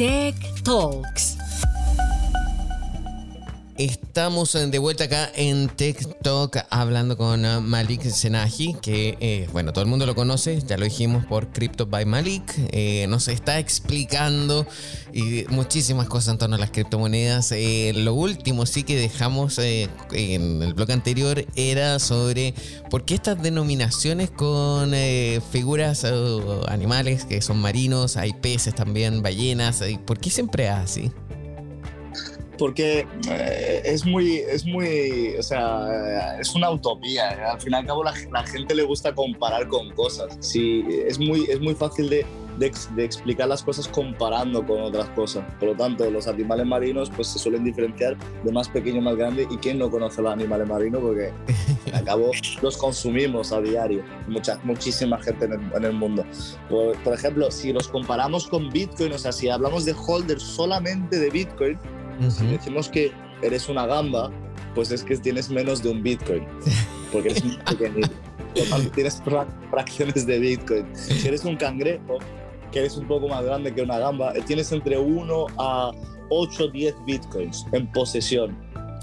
Tech Talks. Estamos de vuelta acá en TikTok hablando con uh, Malik Senaji, que eh, bueno, todo el mundo lo conoce, ya lo dijimos por Crypto by Malik. Eh, nos está explicando y muchísimas cosas en torno a las criptomonedas. Eh, lo último sí que dejamos en el blog anterior era sobre por qué estas denominaciones con figuras o animales que son marinos, hay peces también, ballenas, ¿por qué siempre así? Porque eh, es muy, es muy, o sea, es una utopía. ¿eh? Al fin y al cabo la, la, gente le gusta comparar con cosas. Sí, es muy, es muy fácil de, de, de, explicar las cosas comparando con otras cosas. Por lo tanto, los animales marinos pues se suelen diferenciar de más pequeño más grande. ¿Y quién no conoce los animales marinos? Porque al cabo los consumimos a diario. Mucha, muchísima gente en el, en el mundo. Por, por ejemplo, si los comparamos con Bitcoin, o sea, si hablamos de holders solamente de Bitcoin, si decimos que eres una gamba, pues es que tienes menos de un Bitcoin, porque eres muy pequeñito. tienes fracciones de Bitcoin. Si eres un cangrejo, que eres un poco más grande que una gamba, eh, tienes entre 1 a 8 o 10 Bitcoins en posesión.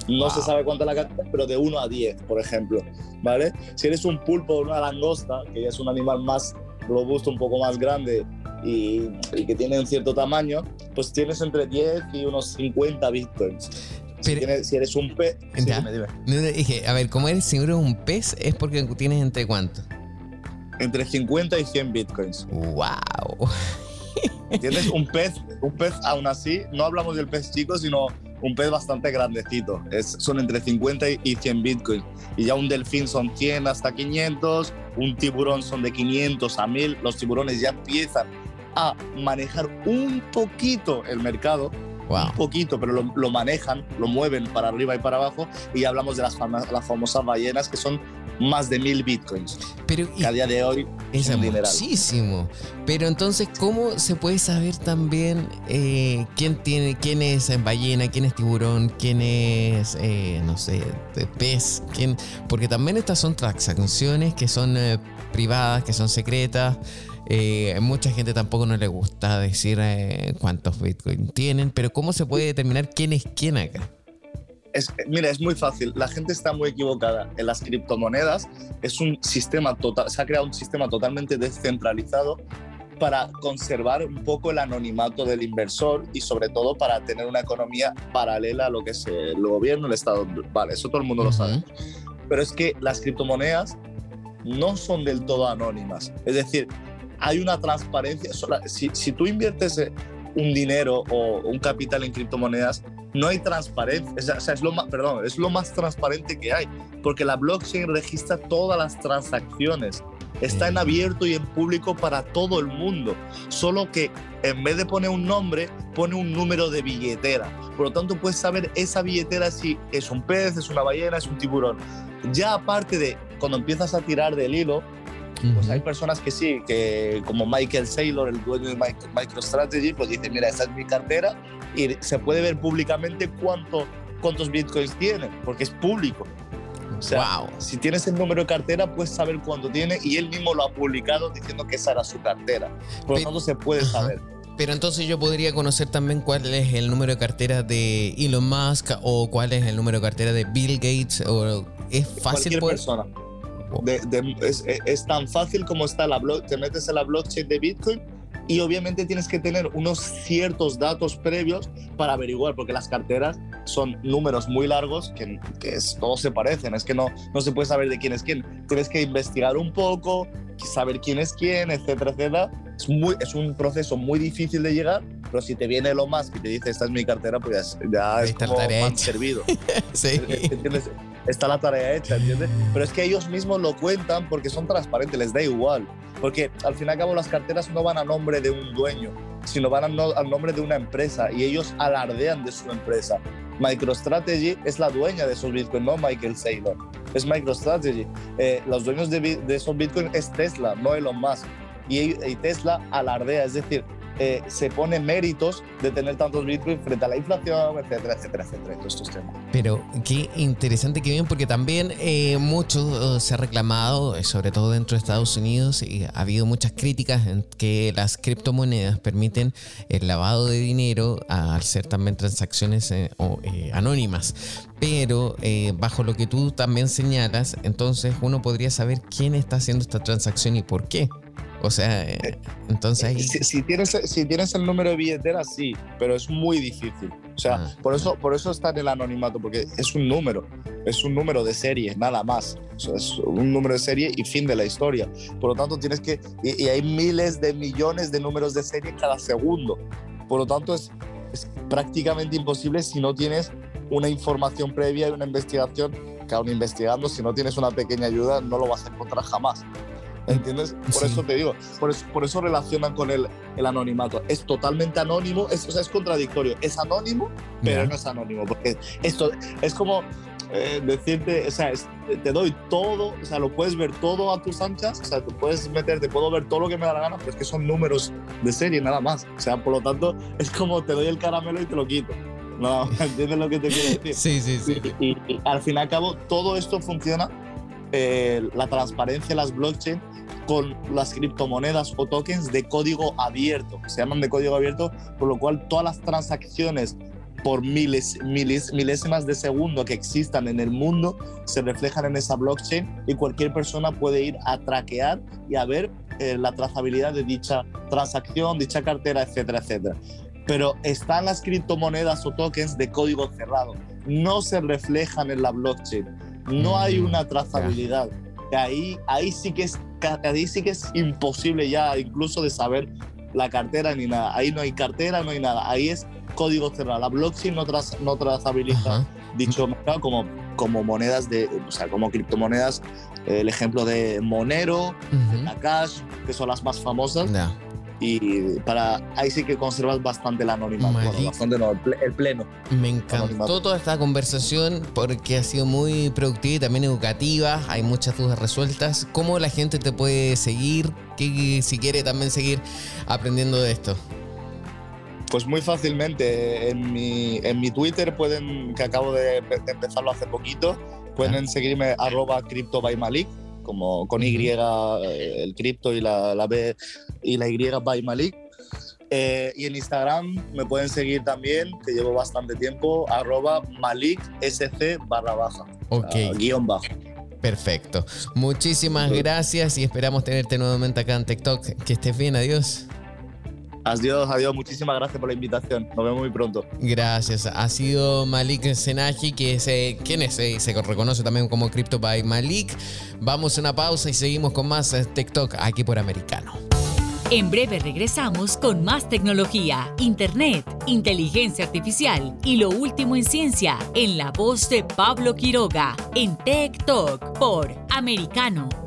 No wow. se sabe cuánta la cantidad, pero de 1 a 10, por ejemplo. ¿vale? Si eres un pulpo o una langosta, que ya es un animal más robusto, un poco más grande, y, y, que tienen cierto tamaño, pues tienes entre 10 y unos 50 bitcoins. Pero, si, tienes, si, eres un pez. Sí, dime, dime. Dije, a ver, como eres, si eres un pez, es porque tienes entre cuánto? Entre 50 y 100 bitcoins. ¡Wow! Tienes un pez, un pez aún así, no hablamos del pez chico, sino un pez bastante grandecito. Es, son entre 50 y 100 bitcoins. Y ya un delfín son 100 hasta 500, un tiburón son de 500 a 1000. Los tiburones ya empiezan a manejar un poquito el mercado, wow. un poquito, pero lo, lo, manejan, lo mueven para arriba y para abajo, y hablamos de las, fam las famosas ballenas que son más de mil bitcoins. Pero que a día de hoy es muchísimo. Pero entonces, ¿cómo se puede saber también eh, quién tiene, quién es ballena, quién es tiburón, quién es, eh, no sé, pez? Quién, porque también estas son transacciones que son eh, privadas, que son secretas. Eh, mucha gente tampoco no le gusta decir eh, cuántos Bitcoin tienen, pero ¿cómo se puede determinar quién es quién acá? Es, mira, es muy fácil. La gente está muy equivocada. En las criptomonedas es un sistema total, se ha creado un sistema totalmente descentralizado para conservar un poco el anonimato del inversor y sobre todo para tener una economía paralela a lo que es el gobierno, el Estado. Vale, eso todo el mundo uh -huh. lo sabe. Pero es que las criptomonedas no son del todo anónimas. Es decir, hay una transparencia. Si, tú inviertes un dinero o un capital en criptomonedas, no hay transparencia. Es lo más, perdón, es lo más transparente que hay, porque la blockchain registra todas las transacciones. Está en abierto y en público para todo el mundo. Solo que en vez de poner un nombre, pone un número de billetera. Por lo tanto, puedes saber esa billetera si es un pez, es una ballena, es un tiburón. Ya aparte de cuando empiezas a tirar del hilo, pues hay personas que sí, que como Michael Saylor, el dueño de MicroStrategy, pues dice, mira, esta es mi cartera y se puede ver públicamente cuánto, cuántos bitcoins tiene, porque es público. O sea, wow. si tienes el número de cartera, puedes saber cuánto tiene y él mismo lo ha publicado diciendo que esa era su cartera. Por lo tanto, se puede Ajá. saber. Pero entonces yo podría conocer también cuál es el número de cartera de Elon Musk o cuál es el número de cartera de Bill Gates o es fácil Cualquier poder... persona. De, de, es, es, tan fácil como está la blog, te metes en la blockchain de Bitcoin y obviamente tienes que tener unos ciertos datos previos para averiguar, porque las carteras son números muy largos que, que es, todos se parecen, es que no, no se puede saber de quién es quién. Tienes que investigar un poco, saber quién es quién, etcétera, etcétera. Es, muy, es un proceso muy difícil de llegar, pero si te viene lo más y te dice esta es mi cartera, pues ya, ya es como más servido. sí. ¿Entiendes? Está la tarea hecha, ¿entiendes? Pero es que ellos mismos lo cuentan porque son transparentes, les da igual. Porque al fin y al cabo las carteras no van a nombre de un dueño, sino van al nombre de una empresa y ellos alardean de su empresa. MicroStrategy es la dueña de esos bitcoins, no Michael Saylor. Es MicroStrategy. Eh, los dueños de, de, esos bitcoins es Tesla, no Elon Musk. y, Tesla alardea, es decir, eh, se pone méritos de tener tantos Bitcoin frente a la inflación, etcétera, etcétera, etcétera, todos estos temas. Pero qué interesante que bien, porque también eh, mucho se ha reclamado, eh, sobre todo dentro de Estados Unidos, y ha habido muchas críticas en que las criptomonedas permiten el lavado de dinero al ser también transacciones anónimas. Pero bajo lo que tú también señalas, entonces uno podría saber quién está haciendo esta transacción y por qué. O sea, eh, entonces ahí... Si, tienes, si tienes el número de billetera, sí, pero es muy difícil. O sea, ah. por, eso, por eso está en el anonimato, porque es un número, es un número de serie, nada más. O sea, es un número de serie y fin de la historia. Por lo tanto, tienes que... Y, hay miles de millones de números de serie cada segundo. Por lo tanto, es, es prácticamente imposible si no tienes una información previa y una investigación que aún investigando, si no tienes una pequeña ayuda, no lo vas a encontrar jamás. ¿Entiendes? Por eso te digo, por eso, por eso relacionan con el, el, anonimato. Es totalmente anónimo, es, o sea, es contradictorio. Es anónimo, pero no es anónimo. Porque esto es como eh, decirte, o sea, te doy todo, o sea, lo puedes ver todo a tus anchas, o sea, tú puedes meterte, puedo ver todo lo que me da la gana, pero es que son números de serie, nada más. O sea, por lo tanto, es como te doy el caramelo y te lo quito. No, ¿entiendes lo que te quiero decir? Sí, sí, sí. Y, y al fin y al cabo, todo esto funciona eh, la transparencia las blockchain con las criptomonedas o tokens de código abierto, se llaman de código abierto, por lo cual todas las transacciones por miles, miles, milésimas de segundo que existan en el mundo se reflejan en esa blockchain y cualquier persona puede ir a traquear y a ver eh, la trazabilidad de dicha transacción, dicha cartera, etcétera, etcétera. Pero están las criptomonedas o tokens de código cerrado, no se reflejan en la blockchain no hay mm, una trazabilidad. Ahí, ahí, sí que es, ahí sí que es imposible ya incluso de saber la cartera ni nada. Ahí no hay cartera, no hay nada. Ahí es código cerrado. La blockchain no, no trazabiliza dicho mercado como, como monedas de, o sea, como criptomonedas. El ejemplo de Monero, la Cash, que son las más famosas y para ahí sí que conservas bastante el anonimato, bastante no, el, pleno. Me encantó toda esta conversación porque ha sido muy productiva y también educativa, hay muchas dudas resueltas. ¿Cómo la gente te puede seguir? ¿Qué, si quiere también seguir aprendiendo de esto. Pues muy fácilmente, en mi, en mi Twitter pueden, que acabo de, empezarlo hace poquito, pueden seguirme arroba CryptoByMalik como con Y eh, el cripto y la, la, B y la Y by Malik. Eh, y en Instagram me pueden seguir también, que llevo bastante tiempo, arroba maliksc barra baja. Ok. guion bajo. Perfecto. Muchísimas gracias y esperamos tenerte nuevamente acá en TikTok. Que estés bien, adiós. Adiós, adiós. Muchísimas gracias por la invitación. Nos vemos muy pronto. Gracias. Ha sido Malik Senaji, que es, eh, ¿quién es? Eh, se reconoce también como Crypto by Malik. Vamos a una pausa y seguimos con más eh, TikTok aquí por Americano. En breve regresamos con más tecnología, internet, inteligencia artificial y lo último en ciencia en la voz de Pablo Quiroga en Tech Talk por Americano.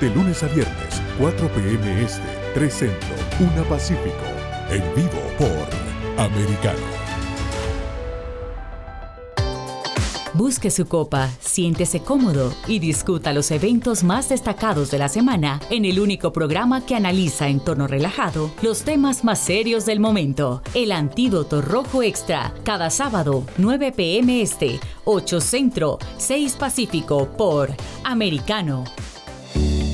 de lunes a viernes, 4 p.m. Este, 3 Centro, 1 Pacífico. En vivo por Americano. Busque su copa, siéntese cómodo y discuta los eventos más destacados de la semana en el único programa que analiza en tono relajado los temas más serios del momento. El Antídoto Rojo Extra, cada sábado, 9 pm este, 8 Centro, 6 Pacífico por Americano.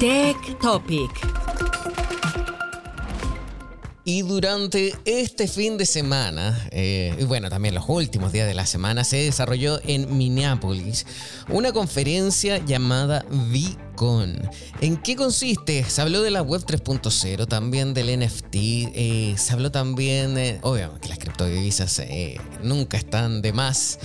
Tech Topic. Y durante este fin de semana, eh, y bueno, también los últimos días de la semana, se desarrolló en Minneapolis una conferencia llamada VCon. ¿En qué consiste? Se habló de la web 3.0, también del NFT, eh, se habló también, eh, obviamente que las criptodivisas eh, nunca están de más.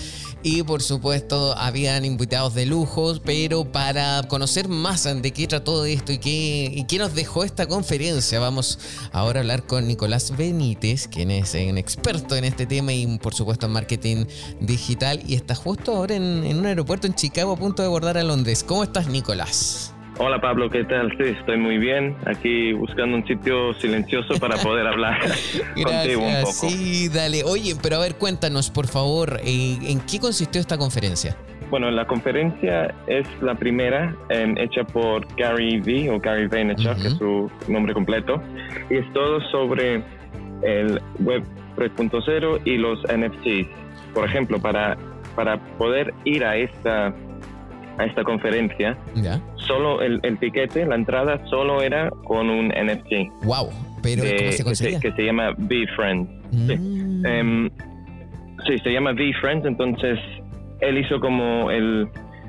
Y por supuesto habían invitados de lujo, pero para conocer más de qué trató esto y qué, y qué nos dejó esta conferencia, vamos ahora a hablar con Nicolás Benítez, quien es un experto en este tema y por supuesto en marketing digital y está justo ahora en, en un aeropuerto en Chicago a punto de abordar a Londres. ¿Cómo estás Nicolás? Hola Pablo, ¿qué tal? Sí, estoy muy bien. Aquí buscando un sitio silencioso para poder hablar contigo un poco. Sí, dale. Oye, pero a ver, cuéntanos, por favor, eh, ¿en qué consistió esta conferencia? Bueno, la conferencia es la primera eh, hecha por Gary V o Gary Vaynerchuk, que es su nombre completo, y es todo sobre el Web 3.0 y los NFTs. Por ejemplo, para, para poder ir a esta a esta conferencia, Ya. solo el, el tiquete, la entrada solo era con un NFT. Wow, pero de- ¿cómo se que, conseguía? que se llama V-Friend. Sí. Mm. Em, sí, se llama V-Friend, entonces él hizo como el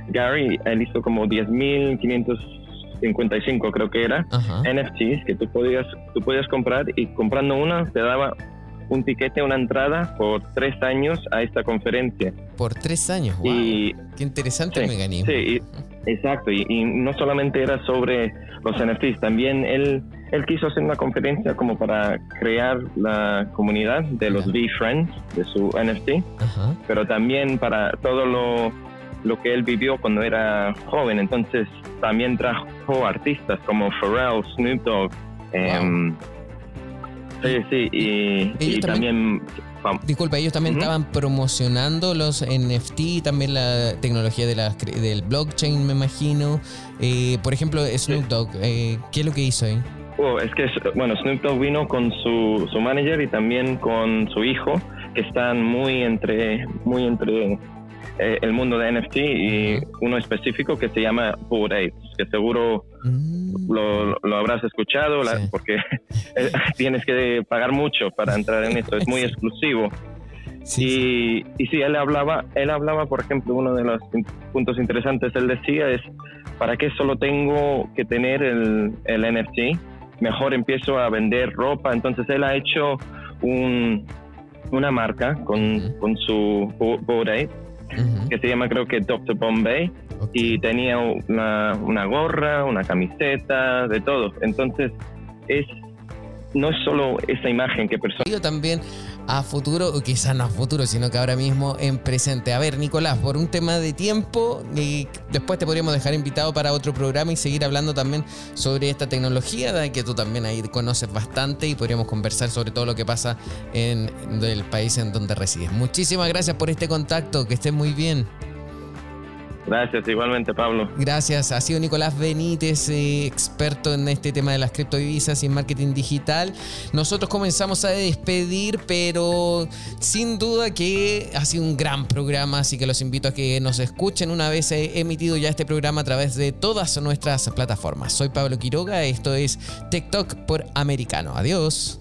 Gary, él hizo como 10.555 creo que era, Ajá. NFTs que tú podías, tú podías comprar y comprando una te daba un tiquete, una entrada por tres años a esta conferencia. Por tres años, wow. Y Qué interesante el Sí, mecanismo. Sí, y- exacto. Y, y no solamente era sobre los NFTs, también él, él quiso hacer una conferencia como para crear la comunidad de los. V-Friends, de su NFT, Ajá. pero también para todo lo, lo que él vivió cuando era joven. Entonces también trajo artistas como Pharrell, Snoop Dogg. em, sí, sí, y, y también- también... Disculpa, ellos también estaban promocionando los NFT y también la tecnología de cre- del blockchain, me imagino. Eh, por ejemplo, Snoop Dogg, eh, ¿qué es lo que hizo ahí? Oh, es que, bueno, Snoop Dogg vino con su, su manager y también con su hijo, que están muy entre, muy entre eh, el mundo de NFT y uno específico que se llama Bored Apes, que seguro Mm, lo, lo habrás escuchado, la- porque eh, tienes que pagar mucho para entrar en esto, es muy Sí. exclusivo. sí, Y, y sí, él hablaba, él hablaba, por ejemplo, uno de los puntos interesantes, él decía es, ¿para qué solo tengo que tener el, el NFT? Mejor empiezo a vender ropa. Entonces él ha hecho un, una marca con, con su bo- que se llama creo que Dr. Bombay y tenía una, una gorra, una camiseta, de todo. Entonces es no es solo esa imagen que personas Digo también a futuro, o quizás no a futuro, sino que ahora mismo en presente. A ver, Nicolás, por un tema de tiempo, y después te podríamos dejar invitado para otro programa y seguir hablando también sobre esta tecnología, que tú también ahí conoces bastante y podríamos conversar sobre todo lo que pasa en el país en donde resides. Muchísimas gracias por este contacto, que estés muy bien. Gracias, igualmente, Pablo. Gracias. Ha sido Nicolás Benítez, eh, experto en este tema de las criptodivisas y en marketing digital. Nosotros comenzamos a despedir, pero sin duda que ha sido un gran programa, así que los invito a que nos escuchen una vez emitido ya este programa a través de todas nuestras plataformas. Soy Pablo Quiroga, esto es TikTok por Americano. Adiós.